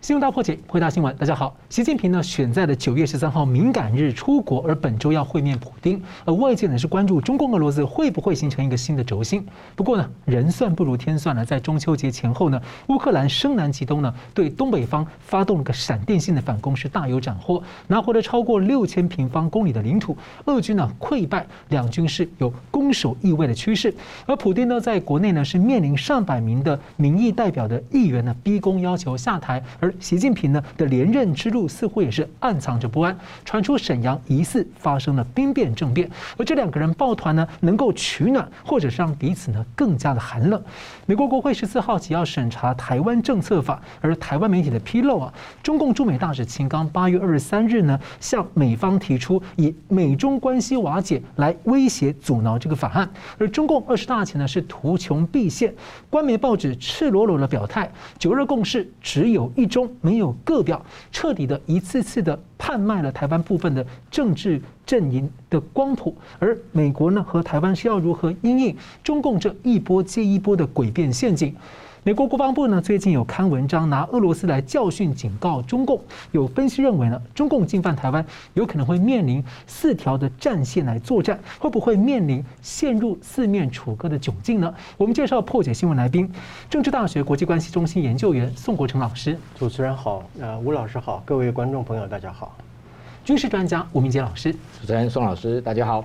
新闻大破解，回答新闻。大家好，习近平呢选在了九月十三号敏感日出国，而本周要会面普丁。而外界呢是关注中共俄罗斯会不会形成一个新的轴心。不过呢，人算不如天算呢，在中秋节前后呢，乌克兰声南击东呢，对东北方发动了个闪电性的反攻，是大有斩获，拿回了超过六千平方公里的领土。俄军呢溃败，两军是有攻守易位的趋势。而普丁呢，在国内呢是面临上百名的民意代表的议员呢逼宫要求下台，而习近平呢的连任之路似乎也是暗藏着不安，传出沈阳疑似发生了兵变政变，而这两个人抱团呢能够取暖，或者是让彼此呢更加的寒冷。美国国会十四号起要审查台湾政策法，而台湾媒体的披露啊，中共驻美大使秦刚八月二十三日呢向美方提出以美中关系瓦解来威胁阻挠这个法案，而中共二十大前呢是图穷匕现，官媒报纸赤裸裸的表态，九二共识只有一周中。没有个表，彻底的一次次的叛卖了台湾部分的政治阵营的光谱，而美国呢和台湾是要如何因应中共这一波接一波的诡辩陷阱？美国国防部呢最近有刊文章拿俄罗斯来教训警告中共，有分析认为呢，中共进犯台湾有可能会面临四条的战线来作战，会不会面临陷入四面楚歌的窘境呢？我们介绍破解新闻来宾，政治大学国际关系中心研究员宋国成老师。主持人好，呃，吴老师好，各位观众朋友大家好。军事专家吴明杰老师。主持人宋老师大家好。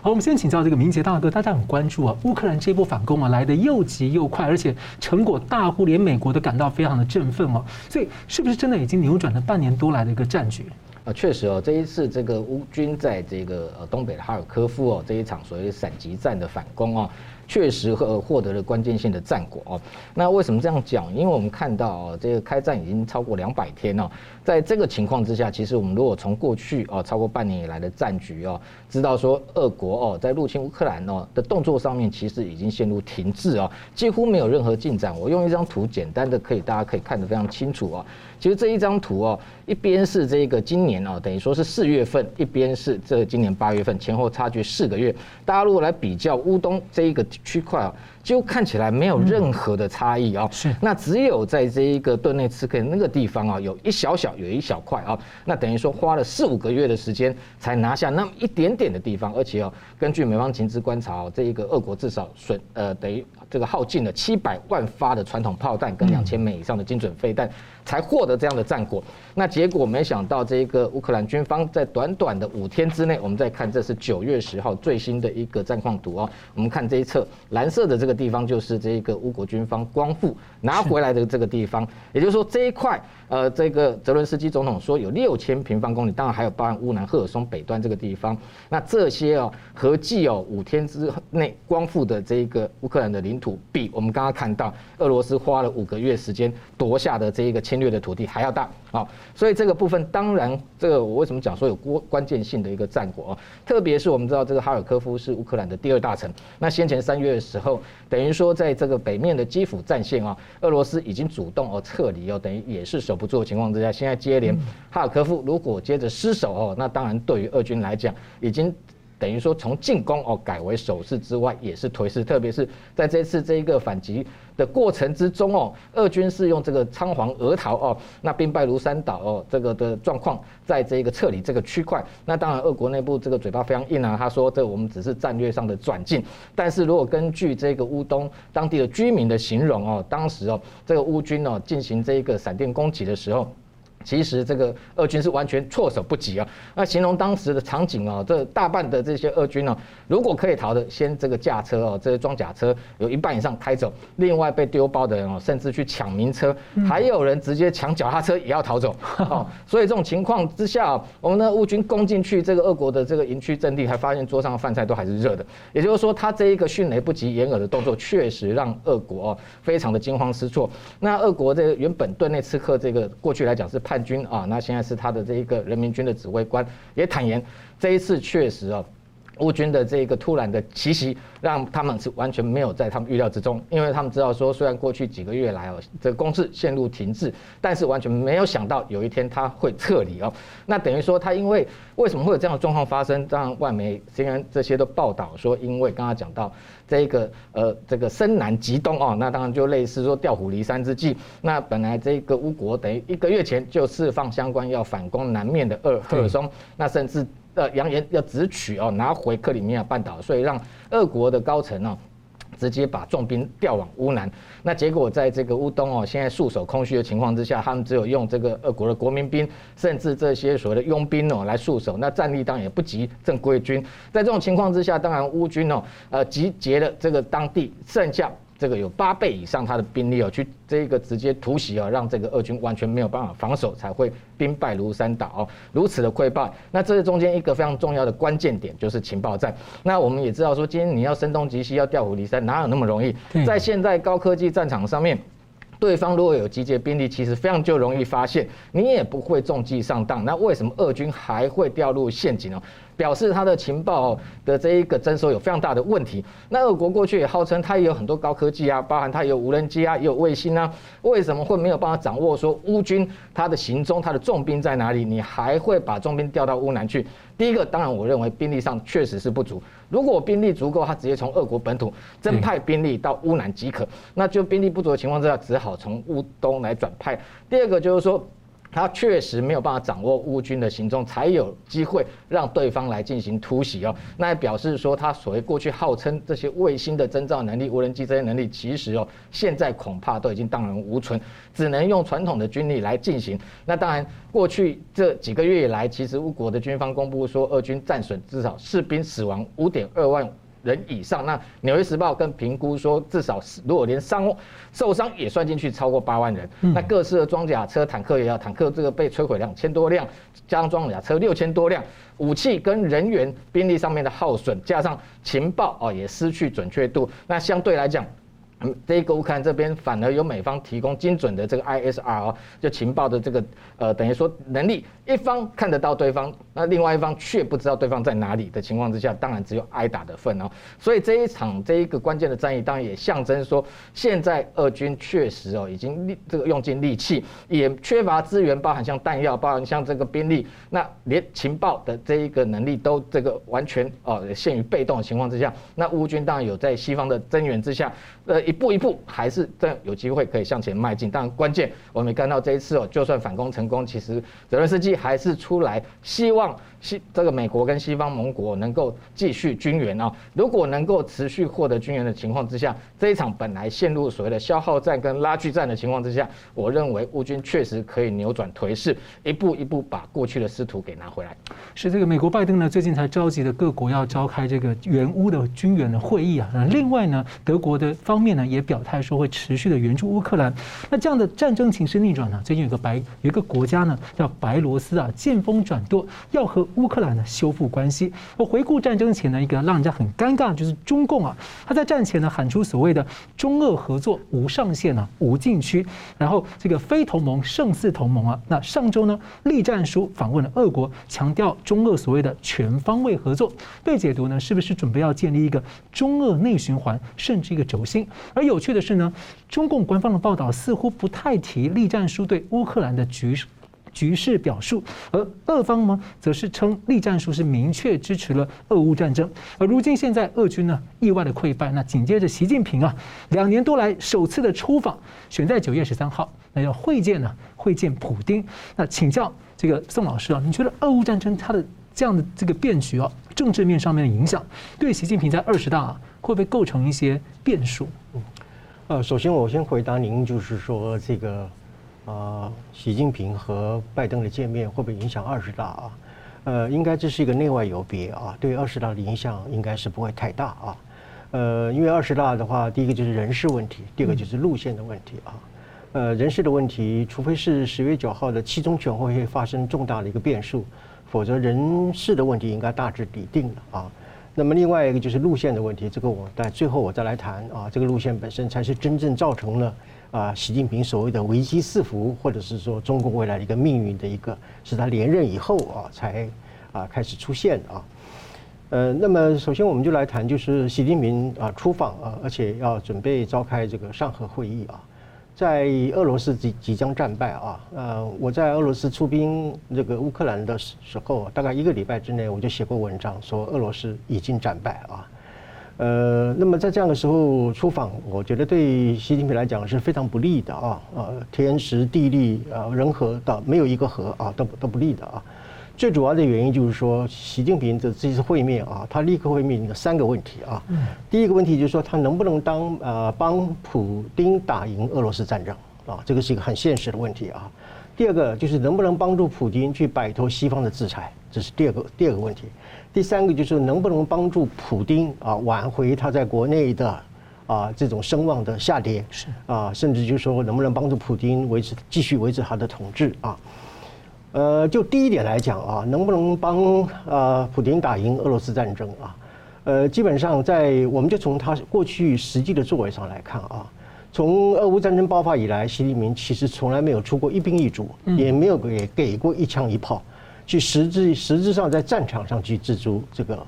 好，我们先请教这个明杰大哥，大家很关注啊，乌克兰这一波反攻啊，来得又急又快，而且成果大乎连美国都感到非常的振奋哦。所以，是不是真的已经扭转了半年多来的一个战局？啊，确实哦，这一次这个乌军在这个呃东北的哈尔科夫哦这一场所谓闪击战的反攻哦。确实获获得了关键性的战果哦。那为什么这样讲？因为我们看到哦，这个开战已经超过两百天了。在这个情况之下，其实我们如果从过去哦超过半年以来的战局哦，知道说俄国哦在入侵乌克兰哦的动作上面，其实已经陷入停滞哦，几乎没有任何进展。我用一张图简单的可以大家可以看得非常清楚哦。其实这一张图哦，一边是这个今年哦，等于说是四月份，一边是这今年八月份，前后差距四个月。大家如果来比较乌东这一个区块啊，就看起来没有任何的差异啊。是。那只有在这一个顿内茨克那个地方啊，有一小小有一小块啊。那等于说花了四五个月的时间才拿下那么一点点的地方，而且哦，根据美方情资观察，这一个俄国至少损呃等于这个耗尽了七百万发的传统炮弹跟两千枚以上的精准飞弹，才获得这样的战果。那结果没想到，这一个乌克兰军方在短短的五天之内，我们再看，这是九月十号最新的一个战况图哦。我们看这一侧蓝色的这个地方，就是这个乌国军方光复拿回来的这个地方。也就是说，这一块，呃，这个泽伦斯基总统说有六千平方公里，当然还有包含乌南赫尔松北端这个地方。那这些哦，合计哦五天之内光复的这个乌克兰的领土，比我们刚刚看到俄罗斯花了五个月时间夺下的这一个侵略的土地还要大。啊，所以这个部分当然，这个我为什么讲说有关关键性的一个战果啊？特别是我们知道这个哈尔科夫是乌克兰的第二大城，那先前三月的时候，等于说在这个北面的基辅战线啊，俄罗斯已经主动哦撤离哦，等于也是守不住的情况之下，现在接连哈尔科夫如果接着失守哦，那当然对于俄军来讲已经。等于说从进攻哦改为守势之外，也是颓势。特别是在这次这一个反击的过程之中哦，俄军是用这个仓皇而逃哦，那兵败如山倒哦，这个的状况，在这个撤离这个区块。那当然，俄国内部这个嘴巴非常硬啊，他说这我们只是战略上的转进。但是如果根据这个乌东当地的居民的形容哦，当时哦这个乌军哦进行这一个闪电攻击的时候。其实这个俄军是完全措手不及啊！那形容当时的场景啊，这大半的这些俄军呢，如果可以逃的，先这个驾车哦，这些装甲车有一半以上开走；另外被丢包的人哦，甚至去抢民车，还有人直接抢脚踏车也要逃走。哦，所以这种情况之下，我们的乌军攻进去这个俄国的这个营区阵地，还发现桌上的饭菜都还是热的。也就是说，他这一个迅雷不及掩耳的动作，确实让俄国哦非常的惊慌失措。那俄国这个原本顿内刺客这个过去来讲是派。叛军啊，那现在是他的这一个人民军的指挥官。也坦言，这一次确实啊，乌军的这个突然的奇袭，让他们是完全没有在他们预料之中，因为他们知道说，虽然过去几个月来哦，这个攻势陷入停滞，但是完全没有想到有一天他会撤离哦。那等于说他因为为什么会有这样的状况发生？让外媒虽然这些都报道说，因为刚刚讲到这个呃这个深南极东哦，那当然就类似说调虎离山之计。那本来这个乌国等于一个月前就释放相关要反攻南面的鄂赫尔松，那甚至。呃，扬言要直取哦，拿回克里米亚半岛，所以让俄国的高层哦，直接把重兵调往乌南。那结果在这个乌东哦，现在束手空虚的情况之下，他们只有用这个俄国的国民兵，甚至这些所谓的佣兵哦来束守。那战力当然也不及正规军。在这种情况之下，当然乌军哦，呃，集结了这个当地剩下。这个有八倍以上他的兵力哦，去这个直接突袭哦，让这个俄军完全没有办法防守，才会兵败如山倒哦，如此的溃败。那这是中间一个非常重要的关键点，就是情报战。那我们也知道说，今天你要声东击西，要调虎离山，哪有那么容易？在现在高科技战场上面，对方如果有集结兵力，其实非常就容易发现，你也不会中计上当。那为什么俄军还会掉入陷阱呢？表示他的情报的这一个征收有非常大的问题。那俄国过去也号称他也有很多高科技啊，包含他也有无人机啊，也有卫星啊，为什么会没有办法掌握说乌军他的行踪，他的重兵在哪里？你还会把重兵调到乌南去？第一个，当然我认为兵力上确实是不足。如果兵力足够，他直接从俄国本土增派兵力到乌南即可。那就兵力不足的情况之下，只好从乌东来转派。第二个就是说。他确实没有办法掌握乌军的行踪，才有机会让对方来进行突袭哦。那也表示说，他所谓过去号称这些卫星的侦照能力、无人机这些能力，其实哦，现在恐怕都已经荡然无存，只能用传统的军力来进行。那当然，过去这几个月以来，其实乌国的军方公布说，俄军战损至少士兵死亡五点二万。人以上，那《纽约时报》跟评估说，至少如果连伤受伤也算进去，超过八万人。那各式的装甲车、坦克也要，坦克这个被摧毁两千多辆，加上装甲车六千多辆，武器跟人员兵力上面的耗损，加上情报哦也失去准确度，那相对来讲。这个乌克兰这边反而有美方提供精准的这个 ISR 哦，就情报的这个呃，等于说能力，一方看得到对方，那另外一方却不知道对方在哪里的情况之下，当然只有挨打的份哦。所以这一场这一个关键的战役，当然也象征说，现在俄军确实哦已经力这个用尽力气，也缺乏资源，包含像弹药，包含像这个兵力，那连情报的这一个能力都这个完全哦陷于被动的情况之下，那乌军当然有在西方的增援之下，呃一。步一步还是这样有机会可以向前迈进，但关键我们看到这一次哦，就算反攻成功，其实泽伦斯基还是出来希望西这个美国跟西方盟国能够继续军援啊。如果能够持续获得军援的情况之下，这一场本来陷入所谓的消耗战跟拉锯战的情况之下，我认为乌军确实可以扭转颓势，一步一步把过去的失土给拿回来。是这个美国拜登呢，最近才召集的各国要召开这个援乌的军援的会议啊。那另外呢，德国的方面呢。也表态说会持续的援助乌克兰。那这样的战争情势逆转呢？最近有个白有一个国家呢叫白罗斯啊，见风转舵，要和乌克兰呢修复关系。我回顾战争前的一个让人家很尴尬，就是中共啊，他在战前呢喊出所谓的中俄合作无上限啊，无禁区，然后这个非同盟胜似同盟啊。那上周呢，栗战书访问了俄国，强调中俄所谓的全方位合作，被解读呢是不是准备要建立一个中俄内循环，甚至一个轴心？而有趣的是呢，中共官方的报道似乎不太提栗战书对乌克兰的局势局势表述，而俄方呢，则是称栗战书是明确支持了俄乌战争。而如今现在俄军呢意外的溃败，那紧接着习近平啊两年多来首次的出访，选在九月十三号，那要会见呢会见普丁。那请教这个宋老师啊，你觉得俄乌战争它的这样的这个变局啊，政治面上面的影响，对习近平在二十大啊，会不会构成一些变数？嗯，呃，首先我先回答您，就是说这个，啊、呃，习近平和拜登的见面会不会影响二十大啊？呃，应该这是一个内外有别啊，对二十大的影响应该是不会太大啊。呃，因为二十大的话，第一个就是人事问题，第二个就是路线的问题啊。呃，人事的问题，除非是十月九号的七中全会会发生重大的一个变数，否则人事的问题应该大致底定了啊。那么另外一个就是路线的问题，这个我在最后我再来谈啊。这个路线本身才是真正造成了啊习近平所谓的危机四伏，或者是说中国未来的一个命运的一个，是他连任以后啊才啊开始出现啊。呃，那么首先我们就来谈，就是习近平啊出访啊，而且要准备召开这个上合会议啊。在俄罗斯即即将战败啊，呃，我在俄罗斯出兵这个乌克兰的时时候，大概一个礼拜之内，我就写过文章说俄罗斯已经战败啊。呃，那么在这样的时候出访，我觉得对习近平来讲是非常不利的啊，呃，天时地利啊，人和的没有一个和啊，都都不利的啊。最主要的原因就是说，习近平的这次会面啊，他立刻会面临三个问题啊。第一个问题就是说，他能不能当呃帮普丁打赢俄罗斯战争啊？这个是一个很现实的问题啊。第二个就是能不能帮助普京去摆脱西方的制裁，这是第二个第二个问题。第三个就是能不能帮助普丁啊挽回他在国内的啊这种声望的下跌，是啊，甚至就是说能不能帮助普丁维持继续维持他的统治啊？呃，就第一点来讲啊，能不能帮呃普京打赢俄罗斯战争啊？呃，基本上在我们就从他过去实际的作为上来看啊，从俄乌战争爆发以来，习近平其实从来没有出过一兵一卒，也没有给给过一枪一炮，去实质实质上在战场上去制住这个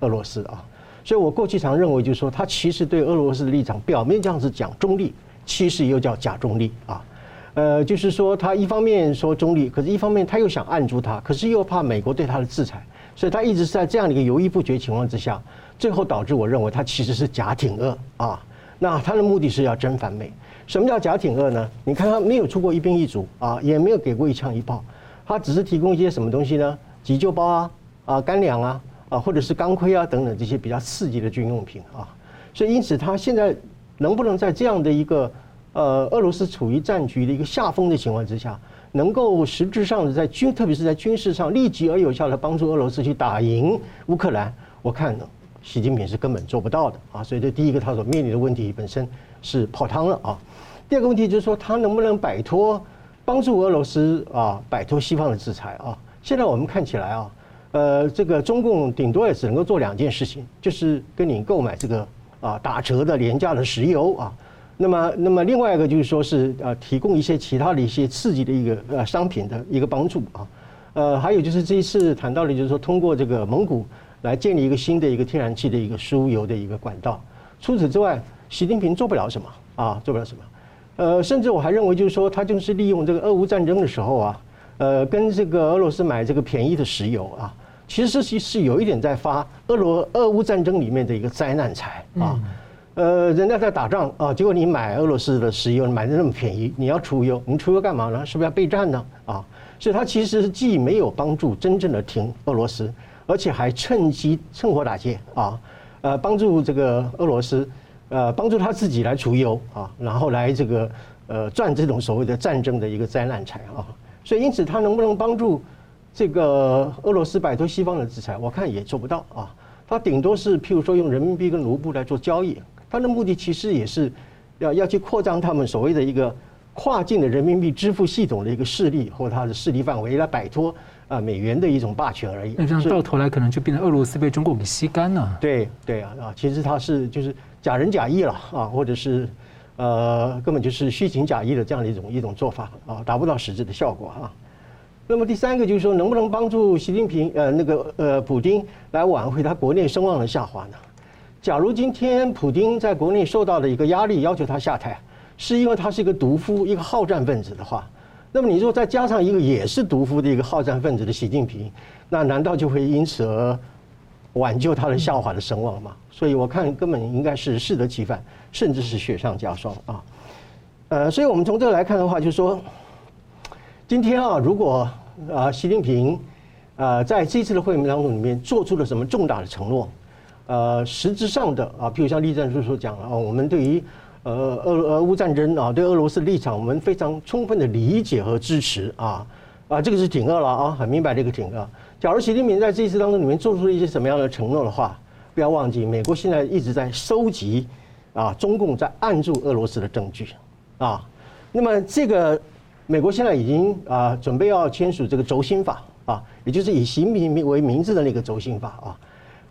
俄罗斯啊。所以我过去常认为，就是说他其实对俄罗斯的立场表面这样子讲中立，其实又叫假中立啊。呃，就是说，他一方面说中立，可是一方面他又想按住他，可是又怕美国对他的制裁，所以他一直是在这样的一个犹豫不决情况之下，最后导致我认为他其实是假挺俄啊。那他的目的是要真反美。什么叫假挺俄呢？你看他没有出过一兵一卒啊，也没有给过一枪一炮，他只是提供一些什么东西呢？急救包啊，啊干粮啊，啊或者是钢盔啊等等这些比较刺激的军用品啊。所以因此他现在能不能在这样的一个呃，俄罗斯处于战局的一个下风的情况之下，能够实质上的在军，特别是在军事上立即而有效的帮助俄罗斯去打赢乌克兰，我看呢，习近平是根本做不到的啊。所以这第一个他所面临的问题本身是泡汤了啊。第二个问题就是说，他能不能摆脱帮助俄罗斯啊摆脱西方的制裁啊？现在我们看起来啊，呃，这个中共顶多也只能够做两件事情，就是跟你购买这个啊打折的廉价的石油啊。那么，那么另外一个就是说是呃，提供一些其他的一些刺激的一个呃商品的一个帮助啊，呃，还有就是这一次谈到的，就是说通过这个蒙古来建立一个新的一个天然气的一个输油的一个管道。除此之外，习近平做不了什么啊，做不了什么。呃，甚至我还认为就是说，他就是利用这个俄乌战争的时候啊，呃，跟这个俄罗斯买这个便宜的石油啊，其实是是有一点在发俄罗俄乌战争里面的一个灾难财啊。呃，人家在打仗啊，结果你买俄罗斯的石油买的那么便宜，你要出油，你出油干嘛呢？是不是要备战呢？啊，所以他其实既没有帮助真正的停俄罗斯，而且还趁机趁火打劫啊，呃，帮助这个俄罗斯，呃，帮助他自己来除油啊，然后来这个呃赚这种所谓的战争的一个灾难财啊。所以因此他能不能帮助这个俄罗斯摆脱西方的制裁，我看也做不到啊。他顶多是譬如说用人民币跟卢布来做交易。他的目的其实也是要要去扩张他们所谓的一个跨境的人民币支付系统的一个势力或它的势力范围，来摆脱啊美元的一种霸权而已。那这样到头来可能就变成俄罗斯被中国给吸干了。对对啊啊，其实它是就是假仁假义了啊，或者是呃根本就是虚情假意的这样的一种一种做法啊，达不到实质的效果啊。那么第三个就是说，能不能帮助习近平呃那个呃普丁来挽回他国内声望的下滑呢？假如今天普丁在国内受到的一个压力，要求他下台，是因为他是一个毒夫、一个好战分子的话，那么你如果再加上一个也是毒夫的一个好战分子的习近平，那难道就会因此而挽救他的下滑的声望嘛？所以我看根本应该是适得其反，甚至是雪上加霜啊。呃，所以我们从这个来看的话，就是说，今天啊，如果啊习近平啊在这次的会面当中里面做出了什么重大的承诺。呃，实质上的啊，譬如像栗战书所讲啊，我们对于呃俄俄乌战争啊，对俄罗斯立场，我们非常充分的理解和支持啊啊，这个是挺饿了啊，很明白这个挺饿。假如习近平在这一次当中里面做出了一些什么样的承诺的话，不要忘记，美国现在一直在收集啊，中共在按住俄罗斯的证据啊。那么这个美国现在已经啊准备要签署这个轴心法啊，也就是以习近平为名字的那个轴心法啊。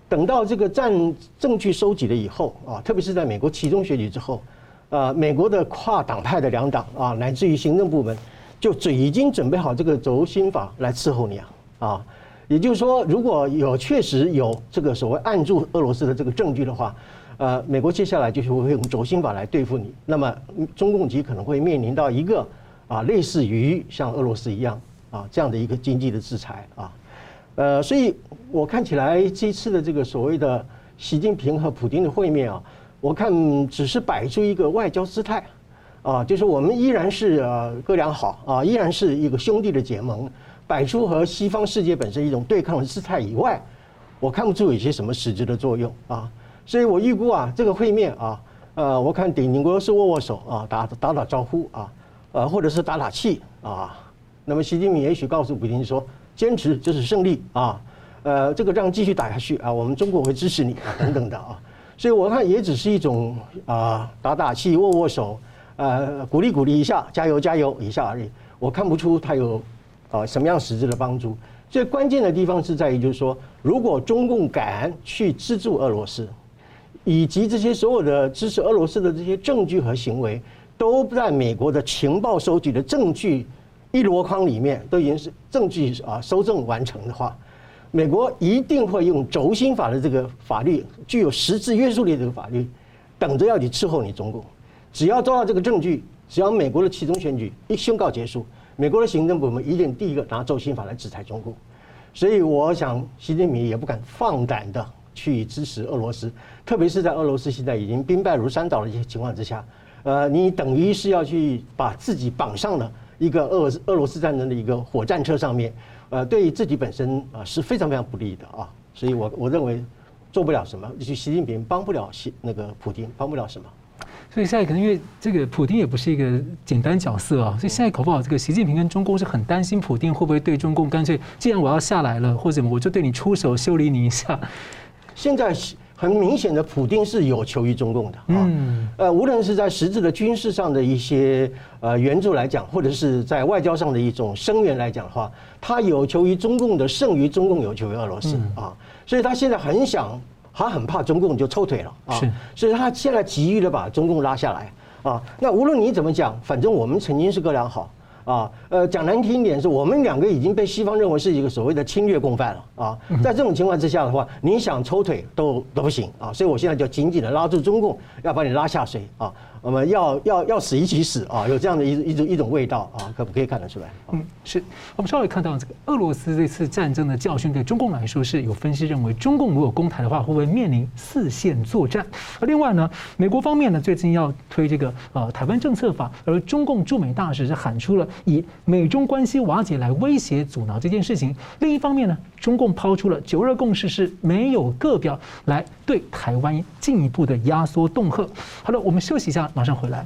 等到这个战证据收集了以后啊，特别是在美国期中选举之后，啊，美国的跨党派的两党啊，乃至于行政部门，就准已经准备好这个轴心法来伺候你啊啊，也就是说，如果有确实有这个所谓按住俄罗斯的这个证据的话，呃，美国接下来就是会用轴心法来对付你。那么，中共极可能会面临到一个啊，类似于像俄罗斯一样啊这样的一个经济的制裁啊。呃，所以我看起来这次的这个所谓的习近平和普京的会面啊，我看只是摆出一个外交姿态啊，就是我们依然是呃哥俩好啊，依然是一个兄弟的结盟。摆出和西方世界本身一种对抗的姿态以外，我看不出有些什么实质的作用啊，所以我预估啊，这个会面啊，呃，我看顶顶多是握握手啊，打打打招呼啊，呃，或者是打打气啊。那么习近平也许告诉普京说，坚持就是胜利啊，呃，这个仗继续打下去啊，我们中国会支持你啊，等等的啊。所以我看也只是一种啊，打打气、握握手，呃，鼓励鼓励一下，加油加油一下而已。我看不出他有。啊，什么样实质的帮助？最关键的地方是在于，就是说，如果中共敢去资助俄罗斯，以及这些所有的支持俄罗斯的这些证据和行为，都在美国的情报收集的证据一箩筐里面，都已经是证据啊收证完成的话，美国一定会用轴心法的这个法律，具有实质约束力的这个法律，等着要去伺候你中共。只要抓到这个证据，只要美国的期中选举一宣告结束。美国的行政部门一定第一个拿轴心法来制裁中共，所以我想习近平也不敢放胆的去支持俄罗斯，特别是在俄罗斯现在已经兵败如山倒的一些情况之下，呃，你等于是要去把自己绑上了一个俄俄罗斯战争的一个火战车上面，呃，对自己本身啊是非常非常不利的啊，所以我我认为做不了什么，就习近平帮不了习那个普京，帮不了什么。所以现在可能因为这个普京也不是一个简单角色啊，所以现在搞不好这个习近平跟中共是很担心普京会不会对中共干脆，既然我要下来了，或者我就对你出手修理你一下。现在很明显的，普京是有求于中共的啊，呃，无论是在实质的军事上的一些呃援助来讲，或者是在外交上的一种声援来讲的话，他有求于中共的胜于中共有求于俄罗斯啊，所以他现在很想。他很怕中共就抽腿了啊，所以他现在急于的把中共拉下来啊。那无论你怎么讲，反正我们曾经是哥俩好啊。呃，讲难听一点，是我们两个已经被西方认为是一个所谓的侵略共犯了啊。在这种情况之下的话，你想抽腿都都不行啊。所以我现在就紧紧的拉住中共，要把你拉下水啊。我们要要要死一起死啊！有这样的一一种一种味道啊，可不可以看得出来？嗯，是我们稍微看到这个俄罗斯这次战争的教训，对中共来说是有分析认为，中共如果攻台的话，会不会面临四线作战？而另外呢，美国方面呢，最近要推这个呃台湾政策法，而中共驻美大使是喊出了以美中关系瓦解来威胁阻挠这件事情。另一方面呢，中共抛出了九二共识是没有个表来对台湾进一步的压缩恫吓。好了，我们休息一下。马上回来。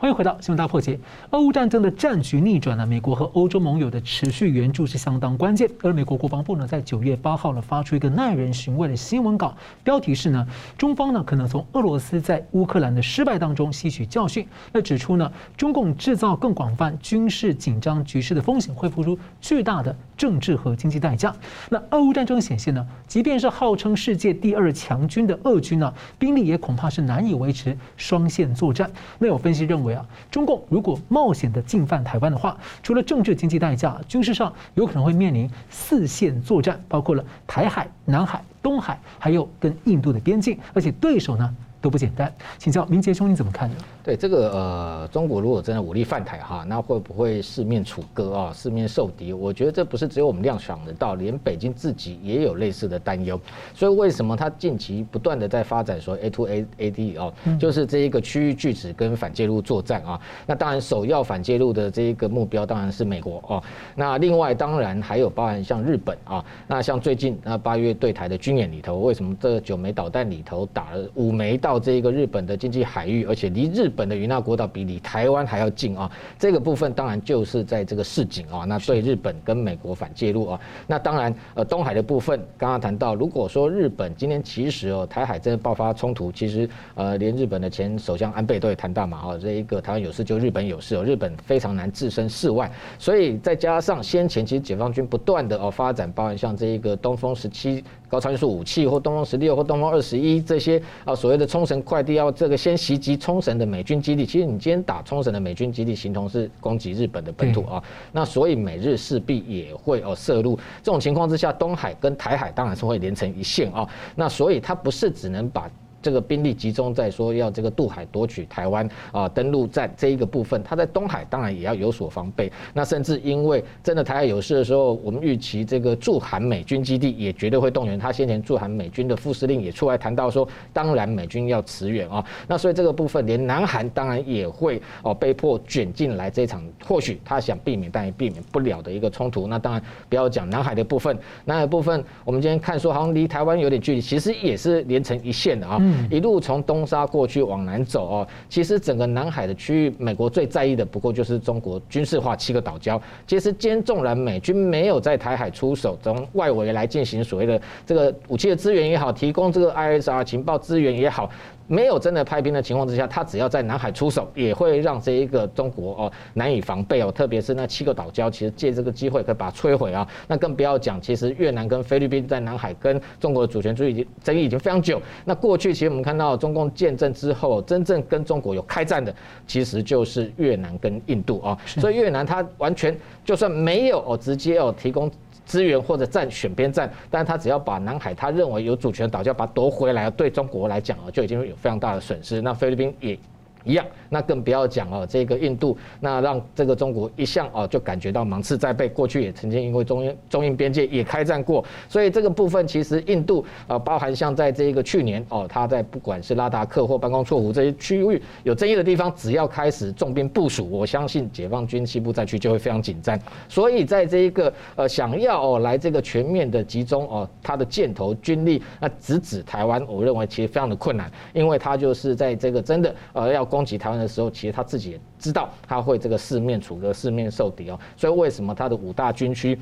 欢迎回到新闻大破解。俄乌战争的战局逆转呢，美国和欧洲盟友的持续援助是相当关键。而美国国防部呢，在九月八号呢，发出一个耐人寻味的新闻稿，标题是呢，中方呢可能从俄罗斯在乌克兰的失败当中吸取教训。那指出呢，中共制造更广泛军事紧张局势的风险，会付出巨大的政治和经济代价。那俄乌战争显现呢，即便是号称世界第二强军的俄军呢，兵力也恐怕是难以维持双线作战。那有分析认为。中共如果冒险的进犯台湾的话，除了政治经济代价，军事上有可能会面临四线作战，包括了台海、南海、东海，还有跟印度的边境，而且对手呢都不简单。请教明杰兄，你怎么看呢？对这个呃，中国如果真的武力犯台哈，那会不会四面楚歌啊，四面受敌？我觉得这不是只有我们亮想得到，连北京自己也有类似的担忧。所以为什么他近期不断的在发展说 A to A A D 哦，就是这一个区域拒止跟反介入作战啊？那当然首要反介入的这一个目标当然是美国哦。那另外当然还有包含像日本啊，那像最近那八月对台的军演里头，为什么这九枚导弹里头打了五枚到这个日本的经济海域，而且离日本的与那国岛比离台湾还要近啊，这个部分当然就是在这个示警啊，那对日本跟美国反介入啊，那当然呃东海的部分，刚刚谈到，如果说日本今天其实哦台海真的爆发冲突，其实呃连日本的前首相安倍都会谈到嘛，哦这一个台湾有事就日本有事哦，日本非常难置身事外，所以再加上先前其实解放军不断的哦发展，包含像这一个东风十七高超音速武器或东风十六或东风二十一这些啊所谓的冲冲绳快递要这个先袭击冲绳的美军基地，其实你今天打冲绳的美军基地，形同是攻击日本的本土啊。那所以美日势必也会哦涉入。这种情况之下，东海跟台海当然是会连成一线啊。那所以它不是只能把。这个兵力集中在说要这个渡海夺取台湾啊，登陆战这一个部分，他在东海当然也要有所防备。那甚至因为真的台海有事的时候，我们预期这个驻韩美军基地也绝对会动员。他先前驻韩美军的副司令也出来谈到说，当然美军要驰援啊。那所以这个部分，连南韩当然也会哦被迫卷进来这场，或许他想避免，但也避免不了的一个冲突。那当然不要讲南海的部分，南海部分我们今天看说好像离台湾有点距离，其实也是连成一线的啊。一路从东沙过去往南走哦，其实整个南海的区域，美国最在意的不过就是中国军事化七个岛礁。其实，兼纵然美军没有在台海出手，从外围来进行所谓的这个武器的资源也好，提供这个 ISR 情报资源也好。没有真的派兵的情况之下，他只要在南海出手，也会让这一个中国哦难以防备哦。特别是那七个岛礁，其实借这个机会可以把它摧毁啊。那更不要讲，其实越南跟菲律宾在南海跟中国的主权争议已经争议已经非常久。那过去其实我们看到中共建政之后，真正跟中国有开战的，其实就是越南跟印度啊。所以越南它完全就算没有哦直接哦提供。资源或者站选边站，但是他只要把南海他认为有主权岛礁把它夺回来，对中国来讲啊，就已经有非常大的损失。那菲律宾也。一样，那更不要讲哦，这个印度，那让这个中国一向哦就感觉到芒刺在背。过去也曾经因为中印中印边界也开战过，所以这个部分其实印度啊，包含像在这个去年哦，他在不管是拉达克或班公错湖这些区域有争议的地方，只要开始重兵部署，我相信解放军西部战区就会非常紧张。所以在这一个呃想要哦来这个全面的集中哦，他的箭头军力那直指台湾，我认为其实非常的困难，因为他就是在这个真的呃要。攻攻击台湾的时候，其实他自己也知道他会这个四面楚歌、四面受敌哦，所以为什么他的五大军区？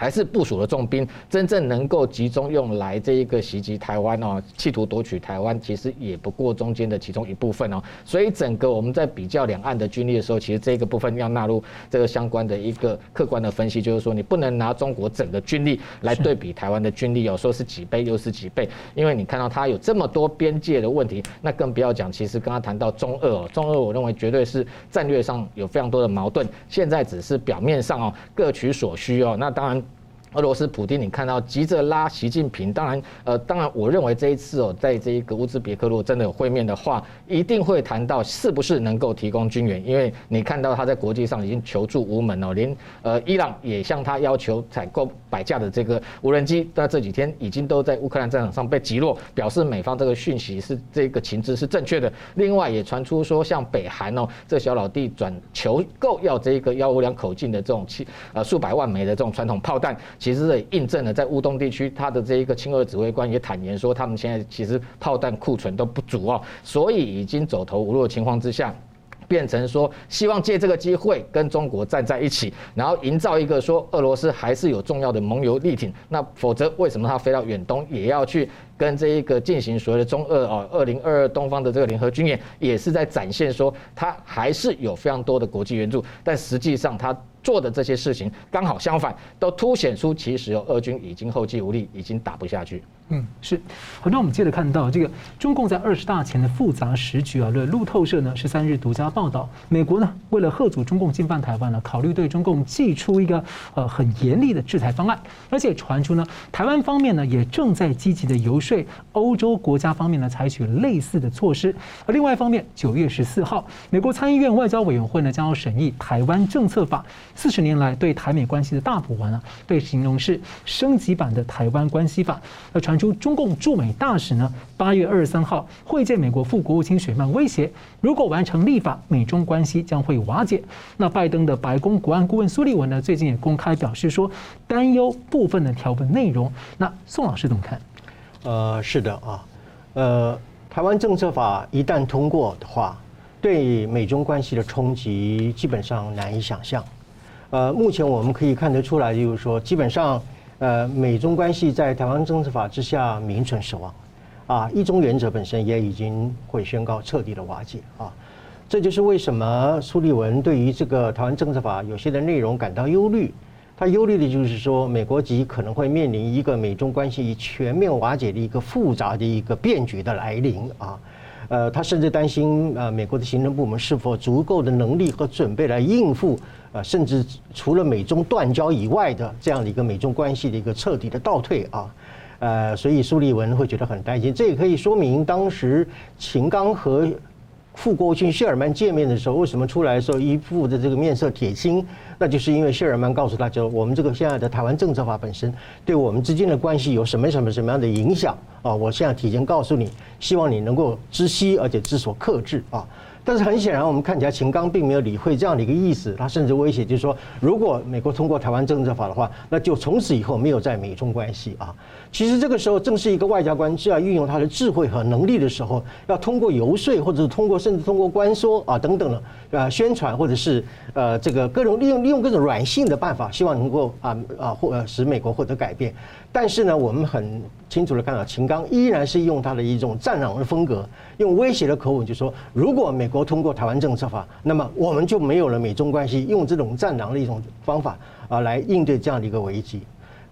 还是部署了重兵，真正能够集中用来这一个袭击台湾哦，企图夺取台湾，其实也不过中间的其中一部分哦。所以整个我们在比较两岸的军力的时候，其实这个部分要纳入这个相关的一个客观的分析，就是说你不能拿中国整个军力来对比台湾的军力哦，说是几倍又是几倍，因为你看到它有这么多边界的问题，那更不要讲，其实刚刚谈到中俄哦，中俄我认为绝对是战略上有非常多的矛盾，现在只是表面上哦各取所需哦，那当然。俄罗斯普丁，你看到急着拉习近平，当然，呃，当然，我认为这一次哦，在这一个乌兹别克如果真的有会面的话，一定会谈到是不是能够提供军援，因为你看到他在国际上已经求助无门哦，连呃伊朗也向他要求采购百架的这个无人机，那这几天已经都在乌克兰战场上被击落，表示美方这个讯息是这个情资是正确的。另外也传出说，像北韩哦，这小老弟转求购要这个幺五两口径的这种气呃数百万枚的这种传统炮弹。其实也印证了，在乌东地区，他的这一个亲俄指挥官也坦言说，他们现在其实炮弹库存都不足哦，所以已经走投无路的情况之下，变成说希望借这个机会跟中国站在一起，然后营造一个说俄罗斯还是有重要的盟友力挺。那否则为什么他飞到远东也要去跟这一个进行所谓的中俄啊，二零二二东方的这个联合军演，也是在展现说他还是有非常多的国际援助，但实际上他。做的这些事情刚好相反，都凸显出其实有俄军已经后继无力，已经打不下去。嗯，是。好，那我们接着看到这个中共在二十大前的复杂时局啊。路透社呢十三日独家报道，美国呢为了贺阻中共进犯台湾呢，考虑对中共祭出一个呃很严厉的制裁方案，而且传出呢台湾方面呢也正在积极的游说欧洲国家方面呢采取类似的措施。而另外一方面，九月十四号，美国参议院外交委员会呢将要审议台湾政策法。四十年来对台美关系的大补完啊，被形容是升级版的台湾关系法。而传出中共驻美大使呢，八月二十三号会见美国副国务卿雪曼，威胁如果完成立法，美中关系将会瓦解。那拜登的白宫国安顾问苏利文呢，最近也公开表示说，担忧部分的条文内容。那宋老师怎么看？呃，是的啊，呃，台湾政策法一旦通过的话，对美中关系的冲击基本上难以想象。呃，目前我们可以看得出来，就是说，基本上，呃，美中关系在台湾政策法之下名存实亡，啊，一中原则本身也已经会宣告彻底的瓦解啊。这就是为什么苏利文对于这个台湾政策法有些的内容感到忧虑。他忧虑的就是说，美国极可能会面临一个美中关系全面瓦解的一个复杂的一个变局的来临啊。呃，他甚至担心呃，美国的行政部门是否足够的能力和准备来应付呃，甚至除了美中断交以外的这样的一个美中关系的一个彻底的倒退啊。呃，所以苏立文会觉得很担心。这也可以说明当时秦刚和副国务卿谢尔曼见面的时候，为什么出来的时候一副的这个面色铁青？那就是因为谢尔曼告诉他就我们这个现在的台湾政策法本身对我们之间的关系有什么什么什么样的影响啊？我现在提前告诉你，希望你能够知悉，而且知所克制啊。但是很显然，我们看起来秦刚并没有理会这样的一个意思，他甚至威胁就是说，如果美国通过台湾政策法的话，那就从此以后没有在美中关系啊。其实这个时候正是一个外交官需要运用他的智慧和能力的时候，要通过游说，或者是通过甚至通过关说啊等等的呃宣传，或者是呃这个各种利用利用各种软性的办法，希望能够啊啊或使美国获得改变。但是呢，我们很清楚的看到，秦刚依然是用他的一种战狼的风格，用威胁的口吻就说，如果美国通过台湾政策法，那么我们就没有了美中关系。用这种战狼的一种方法啊，来应对这样的一个危机。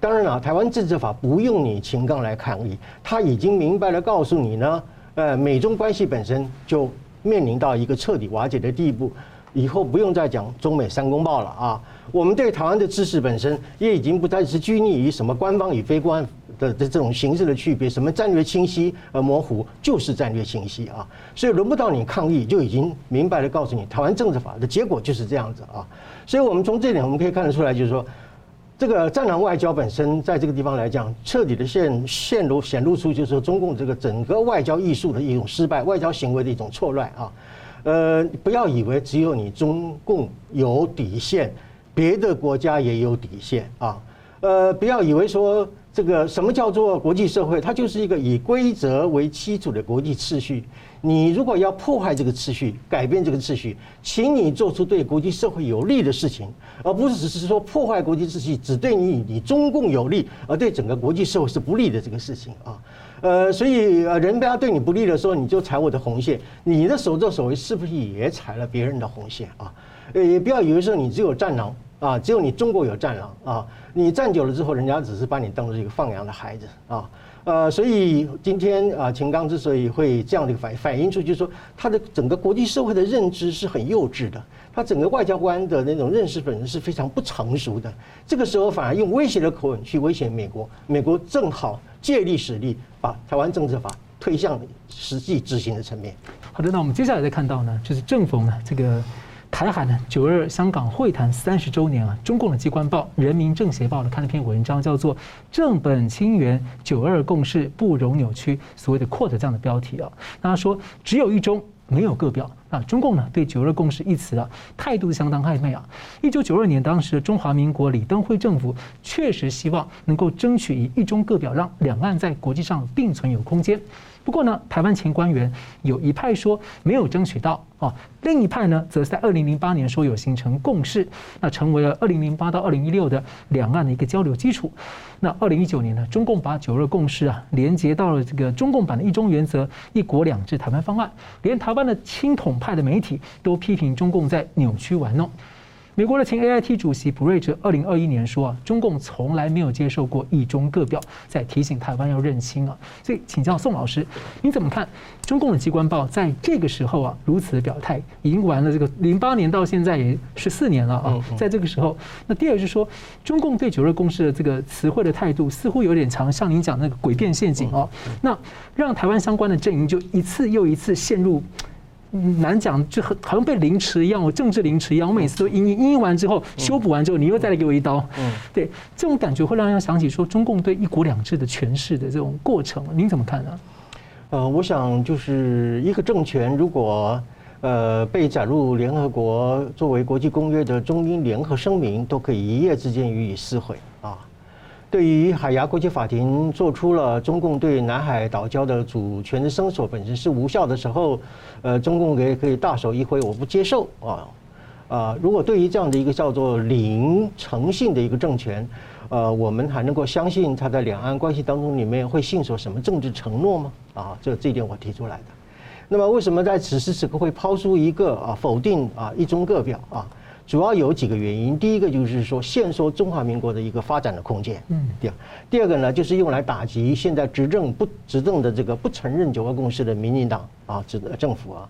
当然了，台湾政治法不用你秦刚来抗议，他已经明白了告诉你呢，呃，美中关系本身就面临到一个彻底瓦解的地步，以后不用再讲中美三公报了啊。我们对台湾的知识本身也已经不再是拘泥于什么官方与非官的的这种形式的区别，什么战略清晰而模糊，就是战略清晰啊。所以轮不到你抗议，就已经明白的告诉你，台湾政治法的结果就是这样子啊。所以我们从这点我们可以看得出来，就是说，这个战狼外交本身在这个地方来讲，彻底的现现露显露出，就是说中共这个整个外交艺术的一种失败，外交行为的一种错乱啊。呃，不要以为只有你中共有底线。别的国家也有底线啊，呃，不要以为说这个什么叫做国际社会，它就是一个以规则为基础的国际秩序。你如果要破坏这个秩序，改变这个秩序，请你做出对国际社会有利的事情，而不是只是说破坏国际秩序只对你你中共有利，而对整个国际社会是不利的这个事情啊。呃，所以呃，人家对你不利的时候，你就踩我的红线，你的所作所为是不是也踩了别人的红线啊？呃，也不要以为说你只有战狼。啊，只有你中国有战狼啊！你站久了之后，人家只是把你当做一个放羊的孩子啊。呃，所以今天啊，秦刚之所以会这样的一个反反映出，就是说他的整个国际社会的认知是很幼稚的，他整个外交官的那种认识本身是非常不成熟的。这个时候反而用威胁的口吻去威胁美国，美国正好借力使力，把台湾政策法推向实际执行的层面。好的，那我们接下来再看到呢，就是正逢呢这个。台海呢，九二香港会谈三十周年啊，中共的机关报《人民政协报》呢看了篇文章，叫做《正本清源，九二共识不容扭曲》，所谓的 “quote” 这样的标题啊。那他说，只有一中，没有各表啊。中共呢对“九二共识”一词啊态度相当暧昧啊。一九九二年，当时的中华民国李登辉政府确实希望能够争取以一中各表，让两岸在国际上并存有空间。不过呢，台湾前官员有一派说没有争取到啊，另一派呢，则是在二零零八年说有形成共识，那成为了二零零八到二零一六的两岸的一个交流基础。那二零一九年呢，中共把九二共识啊连接到了这个中共版的一中原则、一国两制台湾方案，连台湾的亲统派的媒体都批评中共在扭曲玩弄。美国的前 AIT 主席普瑞哲二零二一年说啊，中共从来没有接受过一中各表，在提醒台湾要认清啊。所以请教宋老师，你怎么看中共的机关报在这个时候啊如此的表态？已经完了这个零八年到现在也十四年了啊，在这个时候，那第二就是说，中共对九二共识的这个词汇的态度似乎有点强，像您讲那个诡辩陷阱哦，那让台湾相关的阵营就一次又一次陷入。难讲，就很好像被凌迟一样，我政治凌迟一样。我每次都阴阴完之后修补完之后，你又再来给我一刀。嗯，对，这种感觉会让人想起说中共对一国两制的诠释的这种过程，您怎么看呢？呃，我想就是一个政权如果呃被载入联合国作为国际公约的中英联合声明，都可以一夜之间予以撕毁啊。对于海牙国际法庭做出了中共对南海岛礁的主权的声索本身是无效的时候，呃，中共也可以大手一挥，我不接受啊啊！如果对于这样的一个叫做零诚信的一个政权，呃，我们还能够相信他在两岸关系当中里面会信守什么政治承诺吗？啊，这这一点我提出来的。那么为什么在此时此刻会抛出一个啊否定啊一中各表啊？主要有几个原因。第一个就是说，限缩中华民国的一个发展的空间。嗯，第二，第二个呢，就是用来打击现在执政不执政的这个不承认九二共识的民进党啊，执政府啊。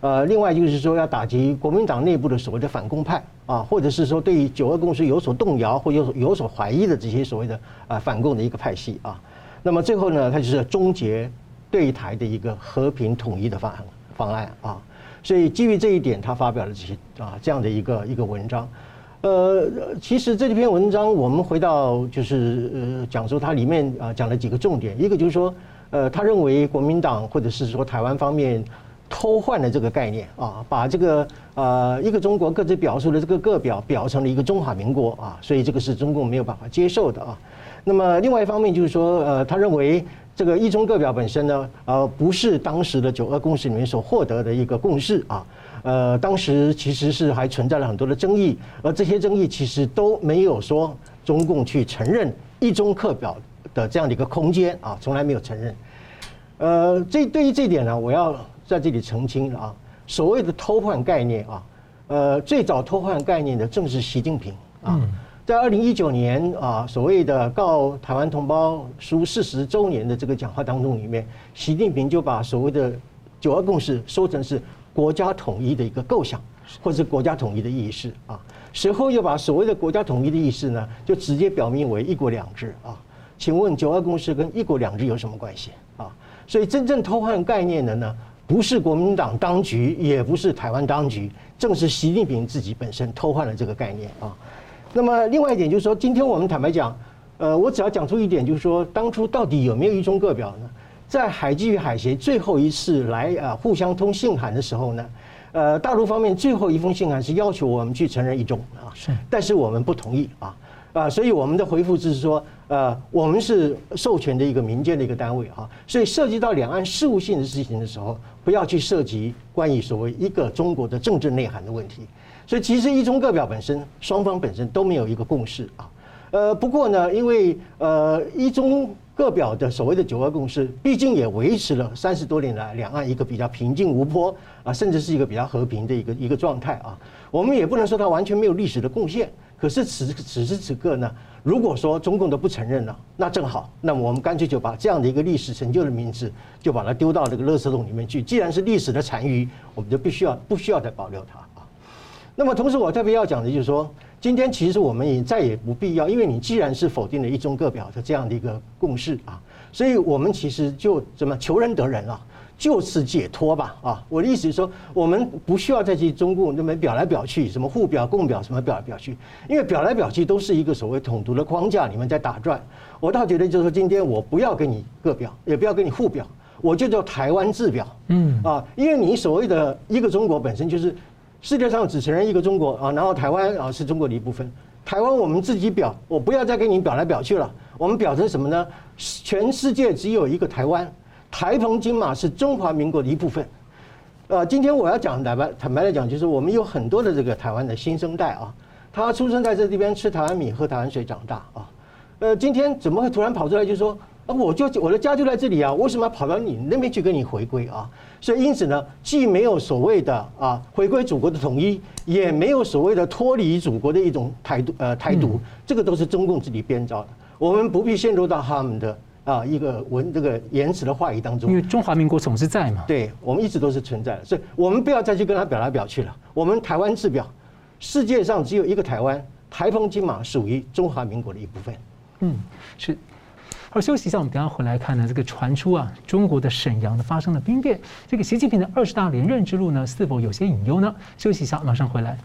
呃，另外就是说要打击国民党内部的所谓的反共派啊，或者是说对于九二共识有所动摇或有所有所怀疑的这些所谓的啊反共的一个派系啊。那么最后呢，它就是终结对台的一个和平统一的方案方案啊。所以基于这一点，他发表了这些啊这样的一个一个文章。呃，其实这篇文章我们回到就是呃讲说它里面啊讲了几个重点，一个就是说呃他认为国民党或者是说台湾方面。偷换了这个概念啊，把这个呃一个中国各自表述的这个个表表成了一个中华民国啊，所以这个是中共没有办法接受的啊。那么另外一方面就是说，呃，他认为这个一中各表本身呢，呃，不是当时的九二共识里面所获得的一个共识啊，呃，当时其实是还存在了很多的争议，而这些争议其实都没有说中共去承认一中课表的这样的一个空间啊，从来没有承认。呃，这对于这点呢，我要。在这里澄清啊，所谓的偷换概念啊，呃，最早偷换概念的正是习近平啊，在二零一九年啊，所谓的告台湾同胞书四十周年的这个讲话当中里面，习近平就把所谓的九二共识说成是国家统一的一个构想，或者是国家统一的意识啊，随后又把所谓的国家统一的意识呢，就直接表明为一国两制啊，请问九二共识跟一国两制有什么关系啊？所以真正偷换概念的呢？不是国民党当局，也不是台湾当局，正是习近平自己本身偷换了这个概念啊。那么另外一点就是说，今天我们坦白讲，呃，我只要讲出一点，就是说，当初到底有没有一中各表呢？在海基与海协最后一次来啊互相通信函的时候呢，呃，大陆方面最后一封信函是要求我们去承认一中啊，是，但是我们不同意啊。啊，所以我们的回复就是说，呃，我们是授权的一个民间的一个单位啊，所以涉及到两岸事务性的事情的时候，不要去涉及关于所谓一个中国的政治内涵的问题。所以其实一中各表本身，双方本身都没有一个共识啊。呃，不过呢，因为呃一中各表的所谓的九二共识，毕竟也维持了三十多年来两岸一个比较平静无波啊，甚至是一个比较和平的一个一个状态啊。我们也不能说它完全没有历史的贡献。可是此此时此刻呢，如果说中共都不承认了，那正好，那么我们干脆就把这样的一个历史成就的名字，就把它丢到这个垃圾桶里面去。既然是历史的残余，我们就必须要不需要再保留它。那么同时，我特别要讲的就是说，今天其实我们也再也不必要，因为你既然是否定了一中各表的这样的一个共识啊，所以我们其实就怎么求仁得仁了。就此解脱吧，啊，我的意思是说，我们不需要再去中共那么表来表去，什么互表、共表，什么表来表去，因为表来表去都是一个所谓统独的框架里面在打转。我倒觉得就是说，今天我不要跟你各表，也不要跟你互表，我就叫台湾自表，嗯啊，因为你所谓的一个中国本身就是世界上只承认一个中国啊，然后台湾啊是中国的一部分，台湾我们自己表，我不要再跟你表来表去了，我们表成什么呢？全世界只有一个台湾。台澎金马是中华民国的一部分，呃，今天我要讲坦白坦白来讲，就是我们有很多的这个台湾的新生代啊，他出生在这地边，吃台湾米，喝台湾水长大啊，呃，今天怎么会突然跑出来就说，我就我的家就在这里啊，为什么要跑到你那边去跟你回归啊？所以因此呢，既没有所谓的啊回归祖国的统一，也没有所谓的脱离祖国的一种台独呃台独，这个都是中共自己编造的，我们不必陷入到他们的。啊，一个文这个言辞的话语当中，因为中华民国总是在嘛，对，我们一直都是存在的，所以我们不要再去跟他表来表去了。我们台湾自表，世界上只有一个台湾，台风金马属于中华民国的一部分。嗯，是。好，休息一下，我们等下回来看呢。这个传出啊，中国的沈阳的发生了兵变，这个习近平的二十大连任之路呢，是否有些隐忧呢？休息一下，马上回来。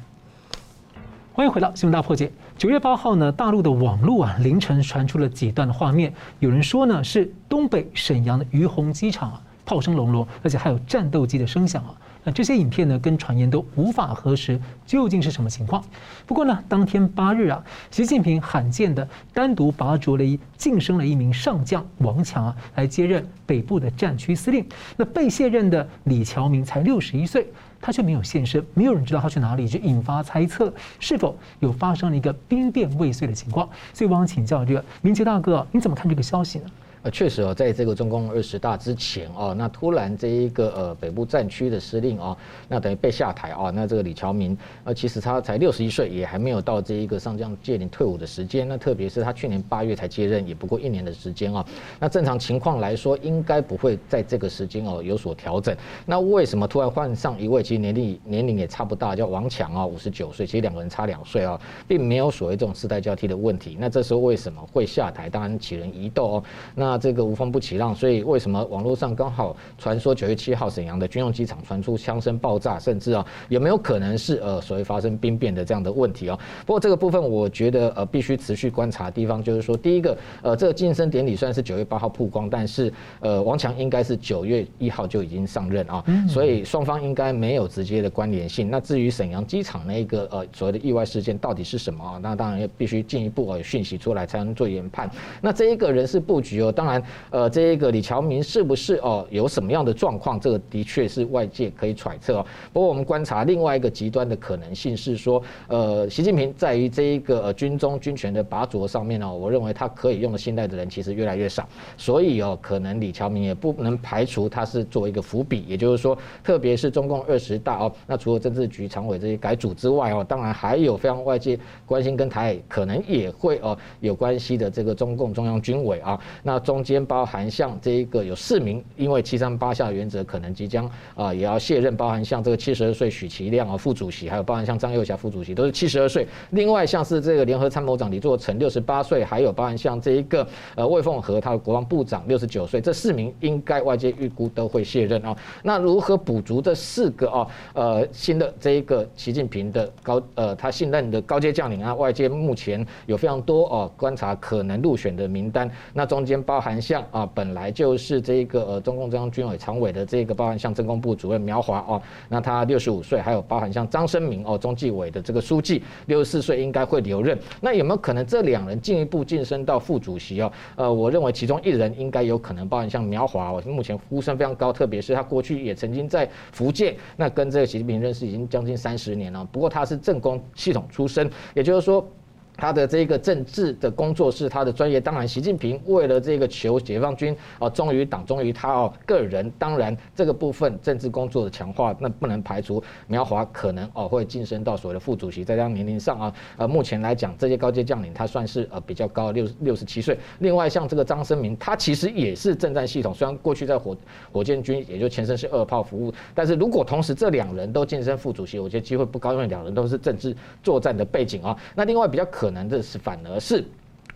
欢迎回到新闻大破解。九月八号呢，大陆的网络啊，凌晨传出了几段的画面，有人说呢是东北沈阳的于洪机场啊，炮声隆隆，而且还有战斗机的声响啊。那这些影片呢，跟传言都无法核实究竟是什么情况。不过呢，当天八日啊，习近平罕见的单独拔擢了一晋升了一名上将王强啊，来接任北部的战区司令。那被卸任的李乔明才六十一岁。他却没有现身，没有人知道他去哪里，就引发猜测是否有发生了一个兵变未遂的情况。所以，我想请教这个明杰大哥，你怎么看这个消息呢？呃，确实哦，在这个中共二十大之前哦，那突然这一个呃北部战区的司令哦，那等于被下台啊，那这个李乔明，呃，其实他才六十一岁，也还没有到这一个上将届龄退伍的时间。那特别是他去年八月才接任，也不过一年的时间啊。那正常情况来说，应该不会在这个时间哦有所调整。那为什么突然换上一位，其实年龄年龄也差不大，叫王强啊，五十九岁，其实两个人差两岁啊，并没有所谓这种世代交替的问题。那这时候为什么会下台？当然启人疑窦哦。那那这个无风不起浪，所以为什么网络上刚好传说九月七号沈阳的军用机场传出枪声爆炸，甚至啊有没有可能是呃所谓发生兵变的这样的问题哦？不过这个部分我觉得呃必须持续观察的地方就是说，第一个呃这个晋升典礼虽然是九月八号曝光，但是呃王强应该是九月一号就已经上任啊，所以双方应该没有直接的关联性。那至于沈阳机场那个呃所谓的意外事件到底是什么啊？那当然要必须进一步呃讯息出来才能做研判。那这一个人事布局哦。当当然，呃，这一个李乔明是不是哦有什么样的状况？这个的确是外界可以揣测哦。不过我们观察另外一个极端的可能性是说，呃，习近平在于这一个呃军中军权的拔擢上面呢，我认为他可以用的信赖的人其实越来越少，所以哦，可能李乔明也不能排除他是作为一个伏笔，也就是说，特别是中共二十大哦，那除了政治局常委这些改组之外哦，当然还有非常外界关心跟台海可能也会哦有关系的这个中共中央军委啊，那中。中间包含像这一个有四名，因为七三八下原则可能即将啊也要卸任，包含像这个七十二岁许其亮啊副主席，还有包含像张又侠副主席都是七十二岁。另外像是这个联合参谋长李作成六十八岁，还有包含像这一个呃魏凤和他的国防部长六十九岁，这四名应该外界预估都会卸任啊。那如何补足这四个啊呃新的这一个习近平的高呃他信任的高阶将领啊？外界目前有非常多哦观察可能入选的名单，那中间包。含像啊，本来就是这个呃，中共中央军委常委的这个，包含像政工部主任苗华哦，那他六十五岁，还有包含像张生明哦，中纪委的这个书记，六十四岁应该会留任。那有没有可能这两人进一步晋升到副主席哦？呃，我认为其中一人应该有可能，包含像苗华，我目前呼声非常高，特别是他过去也曾经在福建，那跟这个习近平认识已经将近三十年了。不过他是政工系统出身，也就是说。他的这个政治的工作是他的专业，当然，习近平为了这个求解放军啊忠于党忠于他哦个人，当然这个部分政治工作的强化，那不能排除苗华可能哦会晋升到所谓的副主席，在这样年龄上啊，呃目前来讲这些高阶将领他算是呃比较高六六十七岁。另外像这个张生明，他其实也是政战系统，虽然过去在火火箭军，也就前身是二炮服务，但是如果同时这两人都晋升副主席，我觉得机会不高，因为两人都是政治作战的背景啊。那另外比较可。可能的是，反而是。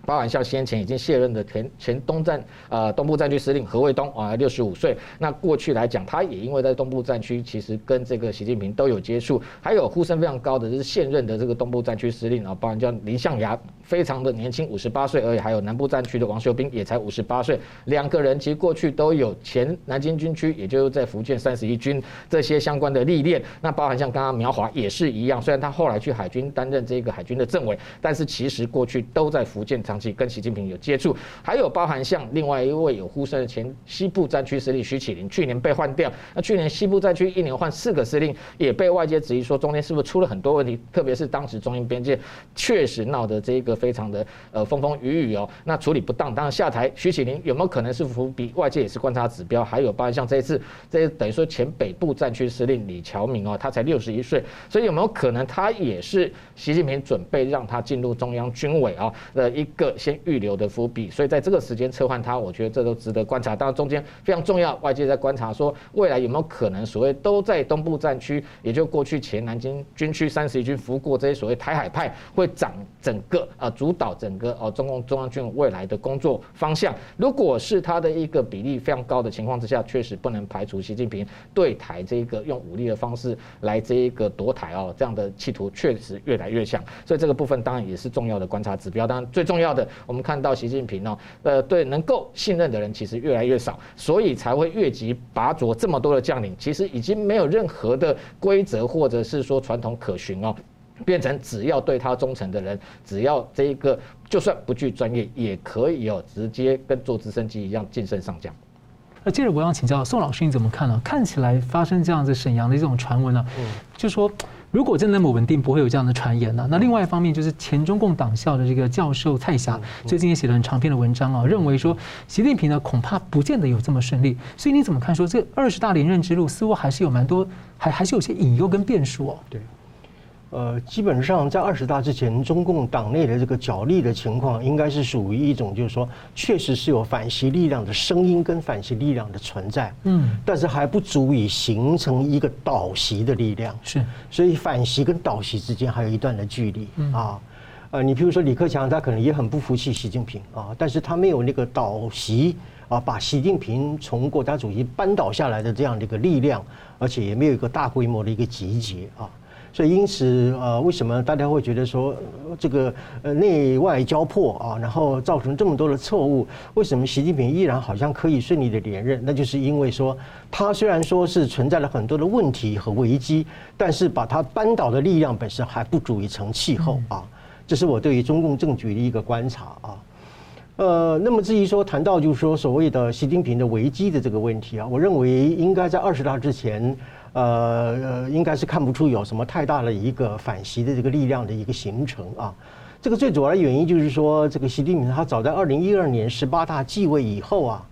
包含像先前已经卸任的前前东战呃东部战区司令何卫东啊，六十五岁。那过去来讲，他也因为在东部战区，其实跟这个习近平都有接触。还有呼声非常高的，就是现任的这个东部战区司令啊，包含叫林向牙，非常的年轻，五十八岁。而且还有南部战区的王秀兵，也才五十八岁。两个人其实过去都有前南京军区，也就是在福建三十一军这些相关的历练。那包含像刚刚苗华也是一样，虽然他后来去海军担任这个海军的政委，但是其实过去都在福建长。跟习近平有接触，还有包含像另外一位有呼声的前西部战区司令徐启林，去年被换掉。那去年西部战区一年换四个司令，也被外界质疑说中间是不是出了很多问题，特别是当时中英边界确实闹得这个非常的呃风风雨雨哦，那处理不当，当然下台。徐启林有没有可能是伏笔？外界也是观察指标。还有包含像这一次，这等于说前北部战区司令李乔明哦，他才六十一岁，所以有没有可能他也是习近平准备让他进入中央军委啊的一个？先预留的伏笔，所以在这个时间撤换他，我觉得这都值得观察。当然中间非常重要，外界在观察说未来有没有可能所谓都在东部战区，也就过去前南京军区三十一军服过这些所谓台海派会掌整个啊主导整个哦中共中央军未来的工作方向。如果是他的一个比例非常高的情况之下，确实不能排除习近平对台这个用武力的方式来这一个夺台哦，这样的企图确实越来越像。所以这个部分当然也是重要的观察指标。当然最重要的。我们看到习近平哦，呃，对能够信任的人其实越来越少，所以才会越级拔擢这么多的将领。其实已经没有任何的规则或者是说传统可循哦，变成只要对他忠诚的人，只要这一个就算不具专业，也可以哦，直接跟坐直升机一样晋升上将。那接着我想请教宋老师，你怎么看呢？看起来发生这样子沈阳的这种传闻呢，嗯，就说。如果真的那么稳定，不会有这样的传言呢？那另外一方面，就是前中共党校的这个教授蔡霞，最近也写了很长篇的文章啊，认为说习近平呢恐怕不见得有这么顺利。所以你怎么看？说这二十大连任之路似乎还是有蛮多，还还是有些隐忧跟变数哦。对。呃，基本上在二十大之前，中共党内的这个角力的情况，应该是属于一种，就是说，确实是有反习力量的声音跟反习力量的存在，嗯，但是还不足以形成一个倒习的力量，是，所以反习跟倒习之间还有一段的距离啊。呃，你比如说李克强，他可能也很不服气习近平啊，但是他没有那个倒习啊，把习近平从国家主席扳倒下来的这样的一个力量，而且也没有一个大规模的一个集结啊。所以，因此，呃，为什么大家会觉得说这个呃内外交迫啊，然后造成这么多的错误？为什么习近平依然好像可以顺利的连任？那就是因为说，他虽然说是存在了很多的问题和危机，但是把他扳倒的力量本身还不足以成气候啊。这是我对于中共政局的一个观察啊。呃，那么至于说谈到就是说所谓的习近平的危机的这个问题啊，我认为应该在二十大之前。呃呃，应该是看不出有什么太大的一个反习的这个力量的一个形成啊。这个最主要的原因就是说，这个习近平他早在二零一二年十八大继位以后啊，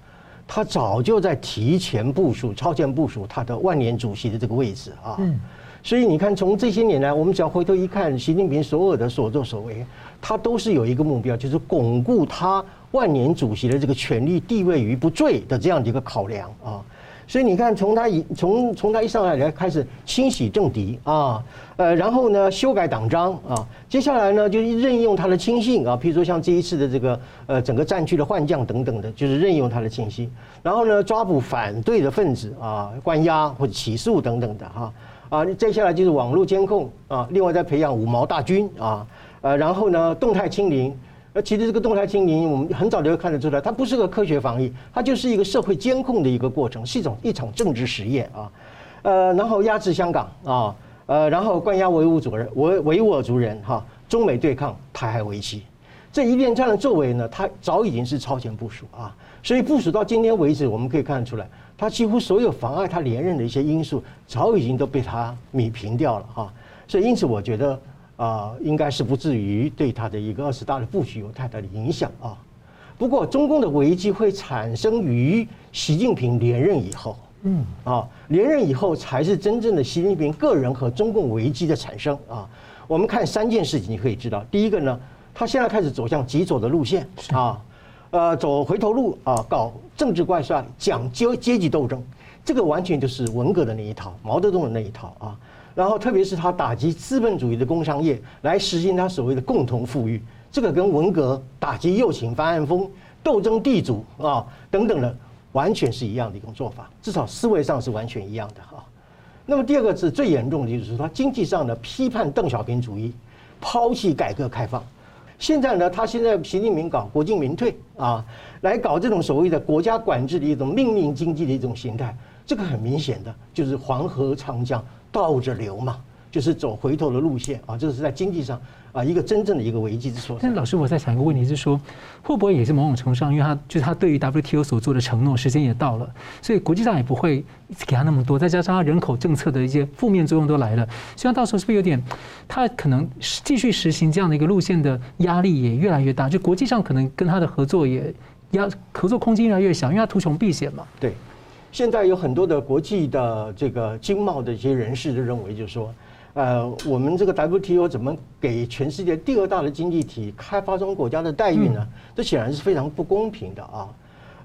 他早就在提前部署、超前部署他的万年主席的这个位置啊。嗯。所以你看，从这些年来，我们只要回头一看，习近平所有的所作所为，他都是有一个目标，就是巩固他万年主席的这个权力地位于不坠的这样的一个考量啊。所以你看，从他一从从他一上来来开始清洗政敌啊，呃，然后呢修改党章啊，接下来呢就任用他的亲信啊，譬如说像这一次的这个呃整个战区的换将等等的，就是任用他的亲信，然后呢抓捕反对的分子啊，关押或者起诉等等的哈啊，接下来就是网络监控啊，另外再培养五毛大军啊，呃，然后呢动态清零。而其实这个动态清零，我们很早就看得出来，它不是个科学防疫，它就是一个社会监控的一个过程，是一种一场政治实验啊。呃，然后压制香港啊，呃，然后关押维吾族人、维维吾尔族人哈，中美对抗台海危机，这一连串的作为呢，它早已经是超前部署啊。所以部署到今天为止，我们可以看得出来，它几乎所有妨碍他连任的一些因素，早已经都被他弭平掉了哈。所以因此，我觉得。啊，应该是不至于对他的一个二十大的布局有太大的影响啊。不过，中共的危机会产生于习近平连任以后，嗯，啊，连任以后才是真正的习近平个人和中共危机的产生啊。我们看三件事情，你可以知道，第一个呢，他现在开始走向极左的路线啊，呃，走回头路啊，搞政治怪帅，讲阶阶级斗争，这个完全就是文革的那一套，毛泽东的那一套啊。然后，特别是他打击资本主义的工商业，来实现他所谓的共同富裕，这个跟文革打击右倾翻案风、斗争地主啊等等的，完全是一样的一种做法，至少思维上是完全一样的哈。那么第二个是最严重的，就是他经济上的批判邓小平主义，抛弃改革开放。现在呢，他现在习近平搞国进民退啊，来搞这种所谓的国家管制的一种命令经济的一种形态，这个很明显的就是黄河长江。倒着流嘛，就是走回头的路线啊！这是在经济上啊一个真正的一个危机之所在。但老师，我在想一个问题，是说会不会也是某种程度上，因为他就是他对于 WTO 所做的承诺，时间也到了，所以国际上也不会给他那么多，再加上他人口政策的一些负面作用都来了，希望到时候是不是有点他可能继续实行这样的一个路线的压力也越来越大，就国际上可能跟他的合作也压合作空间越来越小，因为他图穷匕见嘛。对。现在有很多的国际的这个经贸的一些人士就认为，就是说，呃，我们这个 WTO 怎么给全世界第二大的经济体开发中国家的待遇呢？这显然是非常不公平的啊。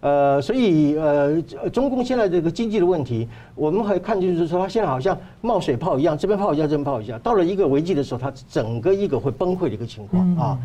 呃，所以呃，中共现在这个经济的问题，我们可以看就是说，它现在好像冒水泡一样，这边泡一下，这边泡一下，到了一个危机的时候，它整个一个会崩溃的一个情况啊。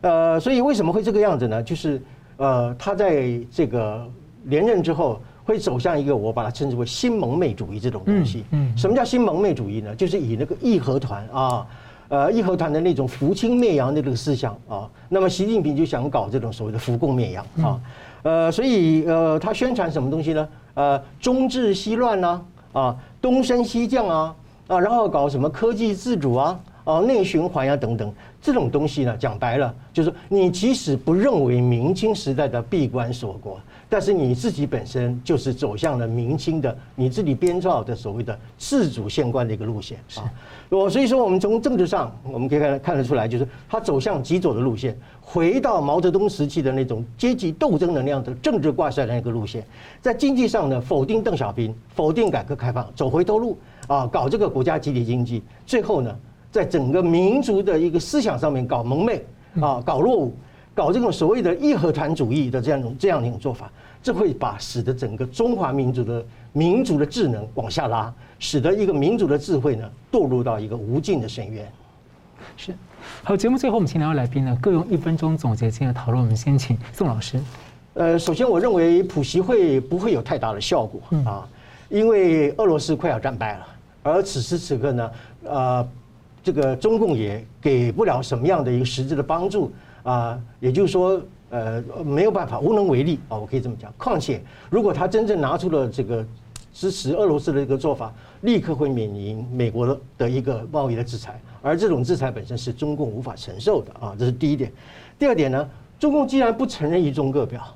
呃，所以为什么会这个样子呢？就是呃，他在这个连任之后。会走向一个我把它称之为新蒙昧主义这种东西。嗯，什么叫新蒙昧主义呢？就是以那个义和团啊，呃，义和团的那种扶清灭洋的这个思想啊。那么习近平就想搞这种所谓的扶共灭洋啊。呃，所以呃，他宣传什么东西呢？呃，中治西乱呐，啊，东升西降啊，啊，然后搞什么科技自主啊，啊、内循环呀等等这种东西呢，讲白了就是你即使不认为明清时代的闭关锁国，但是你自己本身就是走向了明清的你自己编造的所谓的自主宪官的一个路线啊。我所以说，我们从政治上我们可以看看得出来，就是他走向极左的路线，回到毛泽东时期的那种阶级斗争的那样的政治挂帅的那个路线。在经济上呢，否定邓小平，否定改革开放，走回头路啊，搞这个国家集体经济。最后呢，在整个民族的一个思想上面搞蒙昧啊，搞落伍，搞这种所谓的义和团主义的这样一种这样一种做法，这会把使得整个中华民族的民族的智能往下拉。使得一个民族的智慧呢，堕入到一个无尽的深渊。是，好，节目最后我们请两位来宾呢，各用一分钟总结今天的讨论。我们先请宋老师。呃，首先我认为普习会不会有太大的效果啊，因为俄罗斯快要战败了，而此时此刻呢，呃，这个中共也给不了什么样的一个实质的帮助啊，也就是说，呃，没有办法，无能为力啊，我可以这么讲。况且，如果他真正拿出了这个。支持俄罗斯的一个做法，立刻会面临美国的的一个贸易的制裁，而这种制裁本身是中共无法承受的啊，这是第一点。第二点呢，中共既然不承认一中各表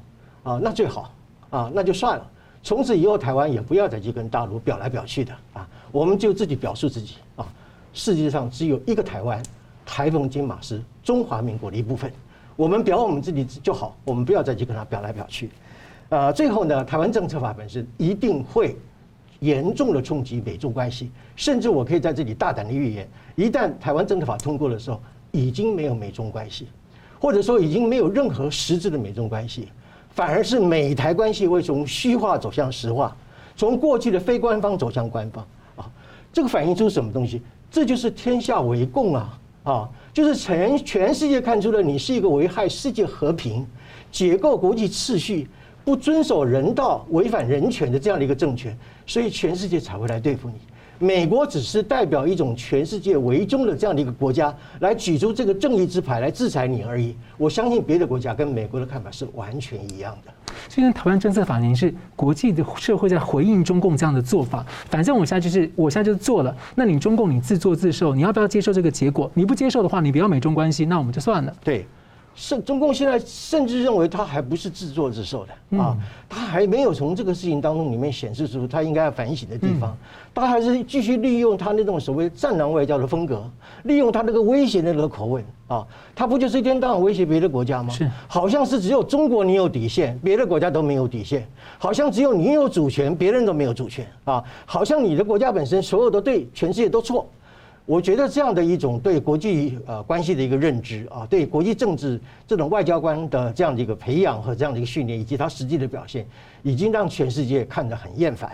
啊，那最好啊，那就算了，从此以后台湾也不要再去跟大陆表来表去的啊，我们就自己表述自己啊，世界上只有一个台湾，台澎金马是中华民国的一部分，我们表我们自己就好，我们不要再去跟他表来表去。啊，最后呢，台湾政策法本身一定会。严重的冲击美中关系，甚至我可以在这里大胆的预言，一旦台湾政策法通过的时候，已经没有美中关系，或者说已经没有任何实质的美中关系，反而是美台关系会从虚化走向实化，从过去的非官方走向官方啊，这个反映出什么东西？这就是天下为共啊啊，就是全全世界看出了你是一个危害世界和平、解构国际秩序。不遵守人道、违反人权的这样的一个政权，所以全世界才会来对付你。美国只是代表一种全世界为中的这样的一个国家，来举出这个正义之牌来制裁你而已。我相信别的国家跟美国的看法是完全一样的。虽然台湾政策法庭是国际的社会在回应中共这样的做法，反正我现在就是我现在就做了。那你中共你自作自受，你要不要接受这个结果？你不接受的话，你不要美中关系，那我们就算了。对。甚中共现在甚至认为他还不是自作自受的啊，他还没有从这个事情当中里面显示出他应该要反省的地方，他还是继续利用他那种所谓战狼外交的风格，利用他那个威胁的那个口吻啊，他不就是一天到晚威胁别的国家吗？是，好像是只有中国你有底线，别的国家都没有底线，好像只有你有主权，别人都没有主权啊，好像你的国家本身所有的对，全世界都错。我觉得这样的一种对国际呃关系的一个认知啊，对国际政治这种外交官的这样的一个培养和这样的一个训练，以及他实际的表现，已经让全世界看得很厌烦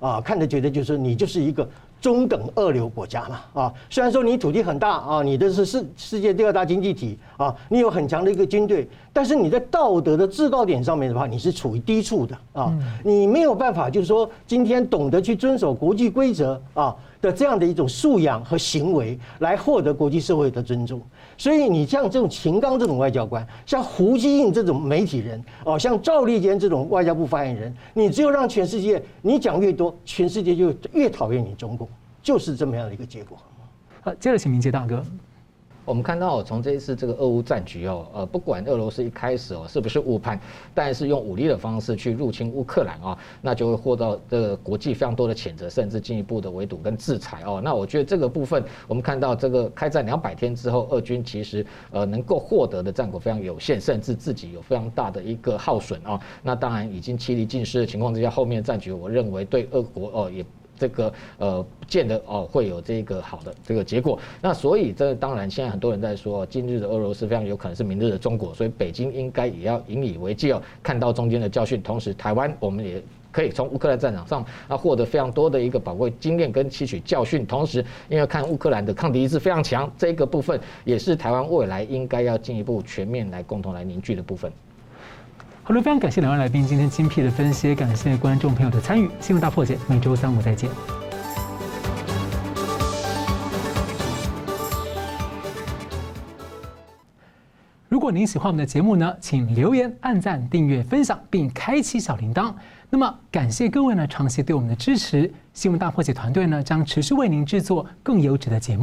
了啊，看得觉得就是你就是一个中等二流国家嘛啊，虽然说你土地很大啊，你的是世世界第二大经济体啊，你有很强的一个军队，但是你在道德的制高点上面的话，你是处于低处的啊，你没有办法就是说今天懂得去遵守国际规则啊。的这样的一种素养和行为，来获得国际社会的尊重。所以你像这种秦刚这种外交官，像胡锡进这种媒体人，哦，像赵立坚这种外交部发言人，你只有让全世界你讲越多，全世界就越讨厌你中国，就是这么样的一个结果。好，接着请明杰大哥。我们看到，从这一次这个俄乌战局哦，呃，不管俄罗斯一开始哦是不是误判，但是用武力的方式去入侵乌克兰啊，那就会获得这个国际非常多的谴责，甚至进一步的围堵跟制裁哦。那我觉得这个部分，我们看到这个开战两百天之后，俄军其实呃能够获得的战果非常有限，甚至自己有非常大的一个耗损啊。那当然已经妻离尽失的情况之下，后面的战局我认为对俄国哦也。这个呃，不见得哦会有这个好的这个结果。那所以这当然，现在很多人在说，今日的俄罗斯非常有可能是明日的中国，所以北京应该也要引以为戒哦，看到中间的教训。同时，台湾我们也可以从乌克兰战场上啊获得非常多的一个宝贵经验跟吸取教训。同时，因为看乌克兰的抗敌意志非常强，这个部分也是台湾未来应该要进一步全面来共同来凝聚的部分。好了，非常感谢两位来宾今天精辟的分析，感谢观众朋友的参与。新闻大破解，每周三五再见。如果您喜欢我们的节目呢，请留言、按赞、订阅、分享，并开启小铃铛。那么，感谢各位呢长期对我们的支持。新闻大破解团队呢将持续为您制作更优质的节目。